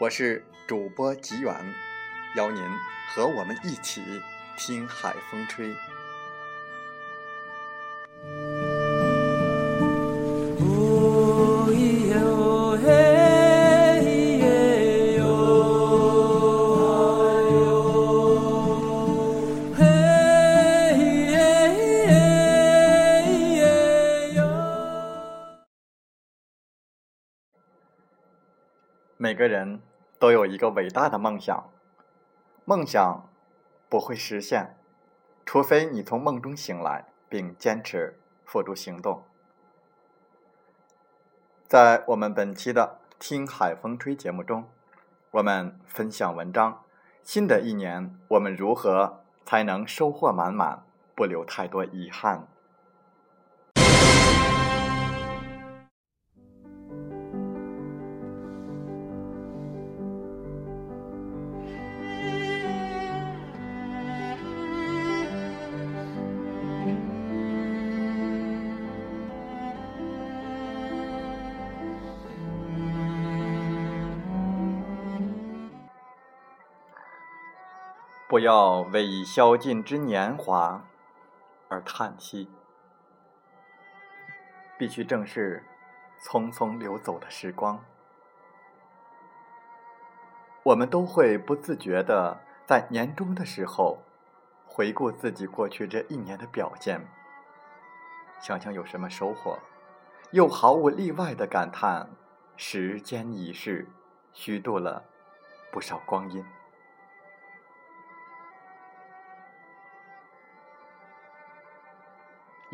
我是主播吉远。邀您和我们一起听海风吹。个伟大的梦想。梦想不会实现，除非你从梦中醒来，并坚持付诸行动。在我们本期的《听海风吹》节目中，我们分享文章：新的一年，我们如何才能收获满满，不留太多遗憾？不要为已消尽之年华而叹息，必须正视匆匆流走的时光。我们都会不自觉的在年终的时候回顾自己过去这一年的表现，想想有什么收获，又毫无例外的感叹时间已逝，虚度了不少光阴。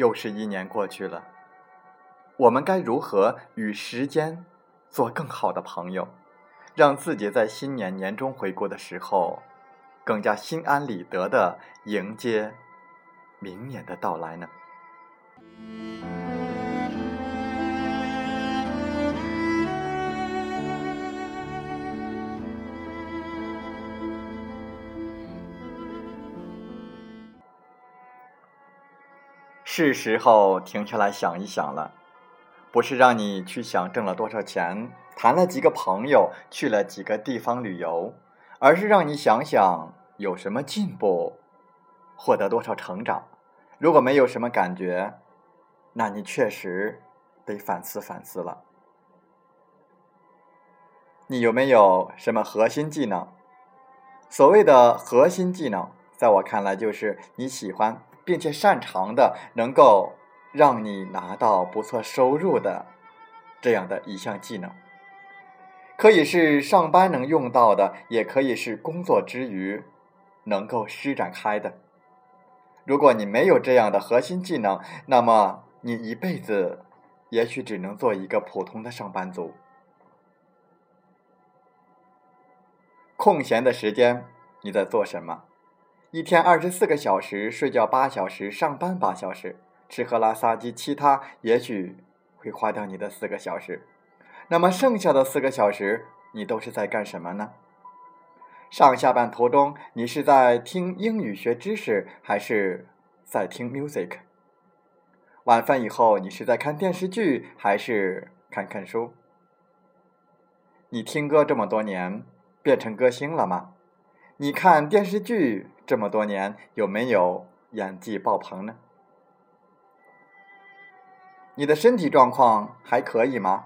又是一年过去了，我们该如何与时间做更好的朋友，让自己在新年年终回顾的时候，更加心安理得的迎接明年的到来呢？是时候停下来想一想了，不是让你去想挣了多少钱，谈了几个朋友，去了几个地方旅游，而是让你想想有什么进步，获得多少成长。如果没有什么感觉，那你确实得反思反思了。你有没有什么核心技能？所谓的核心技能，在我看来就是你喜欢。并且擅长的，能够让你拿到不错收入的这样的一项技能，可以是上班能用到的，也可以是工作之余能够施展开的。如果你没有这样的核心技能，那么你一辈子也许只能做一个普通的上班族。空闲的时间你在做什么？一天二十四个小时，睡觉八小时，上班八小时，吃喝拉撒及其他，也许会花掉你的四个小时。那么剩下的四个小时，你都是在干什么呢？上下班途中，你是在听英语学知识，还是在听 music？晚饭以后，你是在看电视剧，还是看看书？你听歌这么多年，变成歌星了吗？你看电视剧这么多年，有没有演技爆棚呢？你的身体状况还可以吗？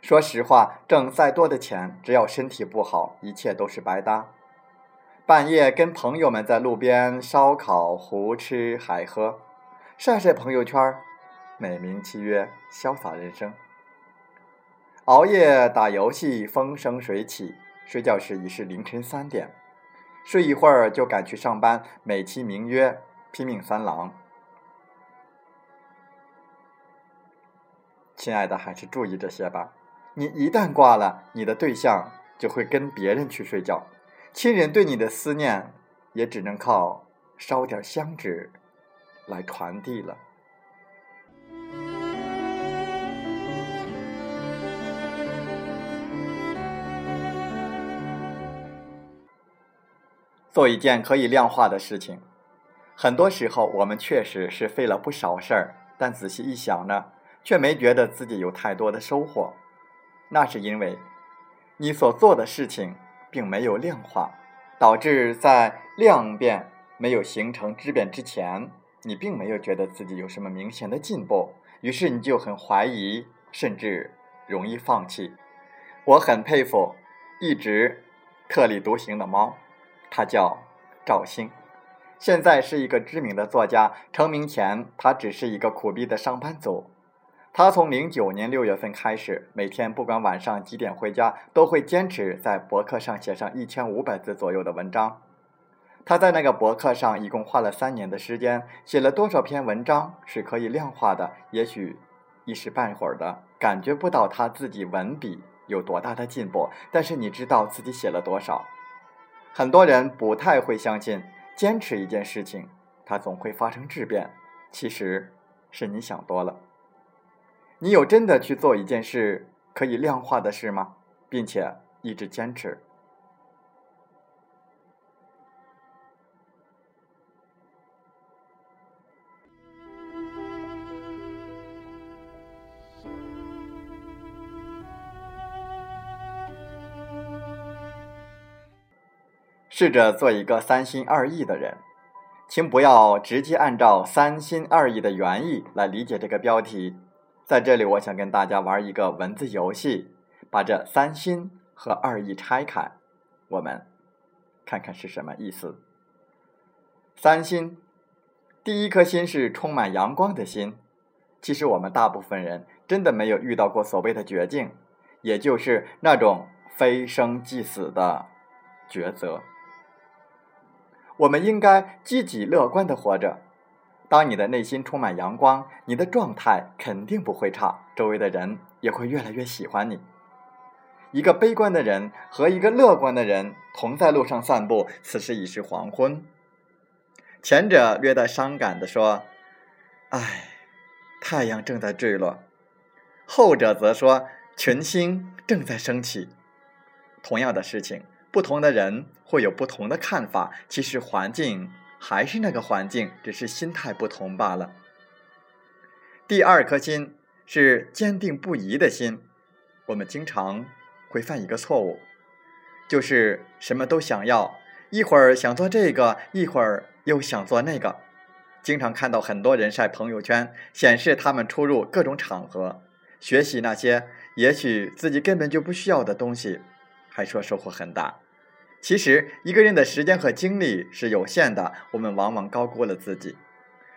说实话，挣再多的钱，只要身体不好，一切都是白搭。半夜跟朋友们在路边烧烤、胡吃海喝，晒晒朋友圈，美名其曰潇洒人生。熬夜打游戏，风生水起，睡觉时已是凌晨三点，睡一会儿就赶去上班，美其名曰拼命三郎。亲爱的，还是注意这些吧。你一旦挂了，你的对象就会跟别人去睡觉，亲人对你的思念也只能靠烧点香纸来传递了。做一件可以量化的事情，很多时候我们确实是费了不少事儿，但仔细一想呢，却没觉得自己有太多的收获。那是因为，你所做的事情并没有量化，导致在量变没有形成质变之前，你并没有觉得自己有什么明显的进步，于是你就很怀疑，甚至容易放弃。我很佩服一直特立独行的猫，他叫赵星，现在是一个知名的作家。成名前，他只是一个苦逼的上班族。他从零九年六月份开始，每天不管晚上几点回家，都会坚持在博客上写上一千五百字左右的文章。他在那个博客上一共花了三年的时间，写了多少篇文章是可以量化的？也许一时半会儿的感觉不到他自己文笔有多大的进步，但是你知道自己写了多少。很多人不太会相信，坚持一件事情，它总会发生质变。其实是你想多了。你有真的去做一件事可以量化的事吗？并且一直坚持。试着做一个三心二意的人，请不要直接按照三心二意的原意来理解这个标题。在这里，我想跟大家玩一个文字游戏，把这三心和二意拆开，我们看看是什么意思。三心，第一颗心是充满阳光的心。其实我们大部分人真的没有遇到过所谓的绝境，也就是那种非生即死的抉择。我们应该积极乐观的活着。当你的内心充满阳光，你的状态肯定不会差，周围的人也会越来越喜欢你。一个悲观的人和一个乐观的人同在路上散步，此时已是黄昏。前者略带伤感地说：“唉，太阳正在坠落。”后者则说：“群星正在升起。”同样的事情，不同的人会有不同的看法。其实环境。还是那个环境，只是心态不同罢了。第二颗心是坚定不移的心。我们经常会犯一个错误，就是什么都想要，一会儿想做这个，一会儿又想做那个。经常看到很多人晒朋友圈，显示他们出入各种场合，学习那些也许自己根本就不需要的东西，还说收获很大。其实，一个人的时间和精力是有限的，我们往往高估了自己。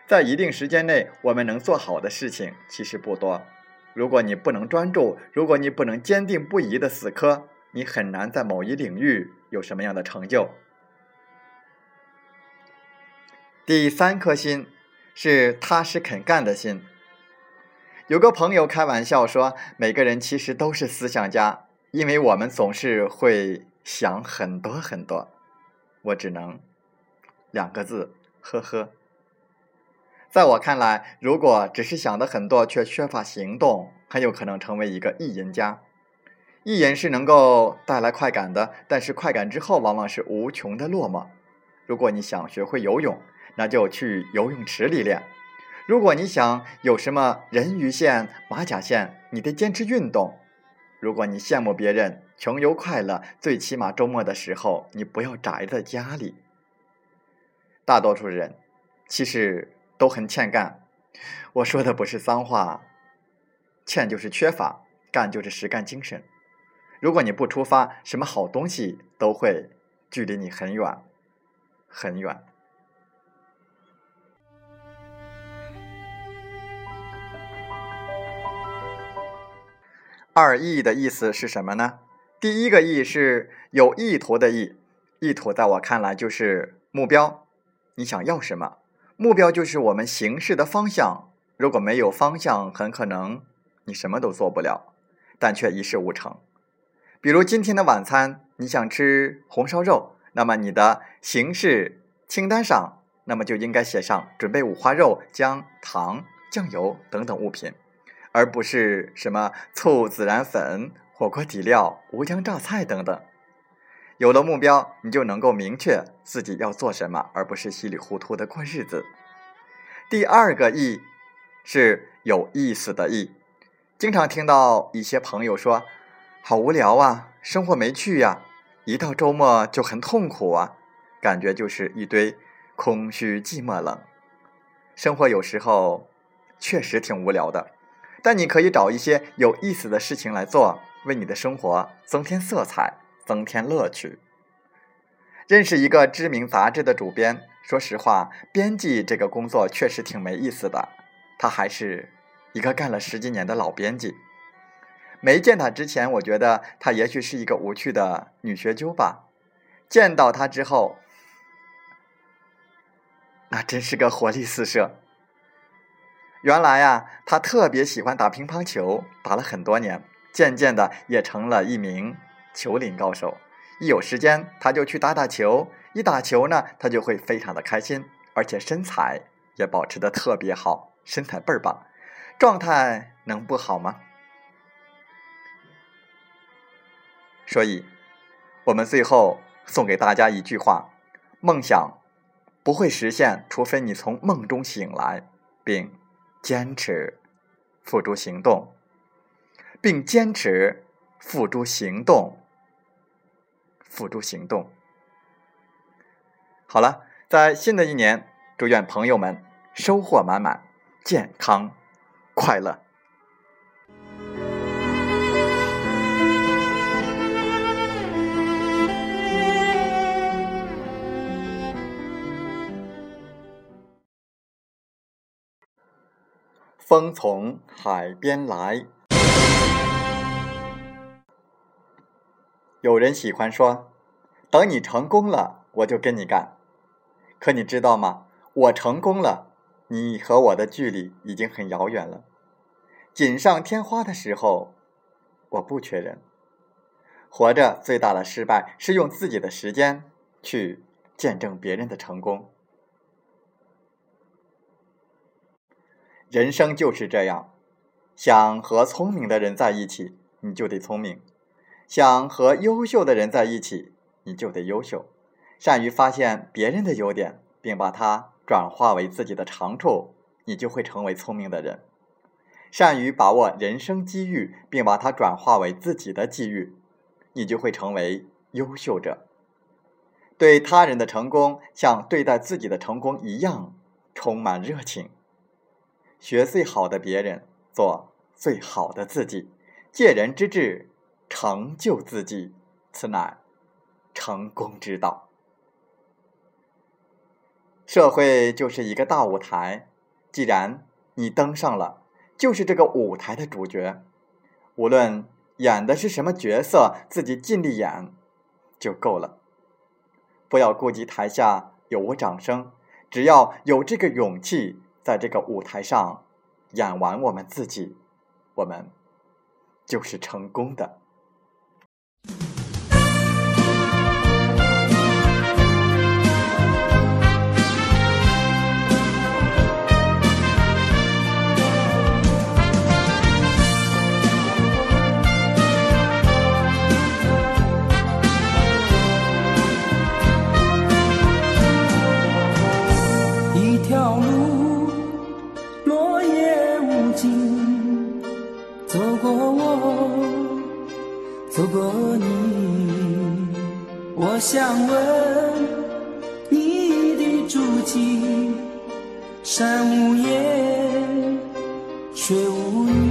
在一定时间内，我们能做好的事情其实不多。如果你不能专注，如果你不能坚定不移的死磕，你很难在某一领域有什么样的成就。第三颗心是踏实肯干的心。有个朋友开玩笑说，每个人其实都是思想家，因为我们总是会。想很多很多，我只能两个字，呵呵。在我看来，如果只是想的很多却缺乏行动，很有可能成为一个意淫家。意淫是能够带来快感的，但是快感之后往往是无穷的落寞。如果你想学会游泳，那就去游泳池里练；如果你想有什么人鱼线、马甲线，你得坚持运动。如果你羡慕别人穷游快乐，最起码周末的时候你不要宅在家里。大多数人其实都很欠干，我说的不是脏话，欠就是缺乏，干就是实干精神。如果你不出发，什么好东西都会距离你很远，很远。二意的意思是什么呢？第一个意是有意图的意，意图在我看来就是目标。你想要什么？目标就是我们行事的方向。如果没有方向，很可能你什么都做不了，但却一事无成。比如今天的晚餐，你想吃红烧肉，那么你的行事清单上，那么就应该写上准备五花肉、姜、糖、酱油等等物品。而不是什么醋、孜然粉、火锅底料、无姜榨菜等等。有了目标，你就能够明确自己要做什么，而不是稀里糊涂的过日子。第二个意是有意思的意。经常听到一些朋友说：“好无聊啊，生活没趣呀，一到周末就很痛苦啊，感觉就是一堆空虚、寂寞、冷。”生活有时候确实挺无聊的。但你可以找一些有意思的事情来做，为你的生活增添色彩，增添乐趣。认识一个知名杂志的主编，说实话，编辑这个工作确实挺没意思的。他还是一个干了十几年的老编辑。没见他之前，我觉得他也许是一个无趣的女学究吧。见到他之后，那真是个活力四射。原来呀，他特别喜欢打乒乓球，打了很多年，渐渐的也成了一名球龄高手。一有时间，他就去打打球。一打球呢，他就会非常的开心，而且身材也保持的特别好，身材倍儿棒，状态能不好吗？所以，我们最后送给大家一句话：梦想不会实现，除非你从梦中醒来，并。坚持付诸行动，并坚持付诸行动，付诸行动。好了，在新的一年，祝愿朋友们收获满满，健康快乐。风从海边来。有人喜欢说：“等你成功了，我就跟你干。”可你知道吗？我成功了，你和我的距离已经很遥远了。锦上添花的时候，我不缺人。活着最大的失败是用自己的时间去见证别人的成功。人生就是这样，想和聪明的人在一起，你就得聪明；想和优秀的人在一起，你就得优秀。善于发现别人的优点，并把它转化为自己的长处，你就会成为聪明的人；善于把握人生机遇，并把它转化为自己的机遇，你就会成为优秀者。对他人的成功，像对待自己的成功一样，充满热情。学最好的别人，做最好的自己，借人之智，成就自己，此乃成功之道。社会就是一个大舞台，既然你登上了，就是这个舞台的主角。无论演的是什么角色，自己尽力演就够了。不要顾及台下有无掌声，只要有这个勇气。在这个舞台上演完我们自己，我们就是成功的。我想问你的足迹，山无言，水无语。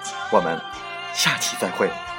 我们下期再会。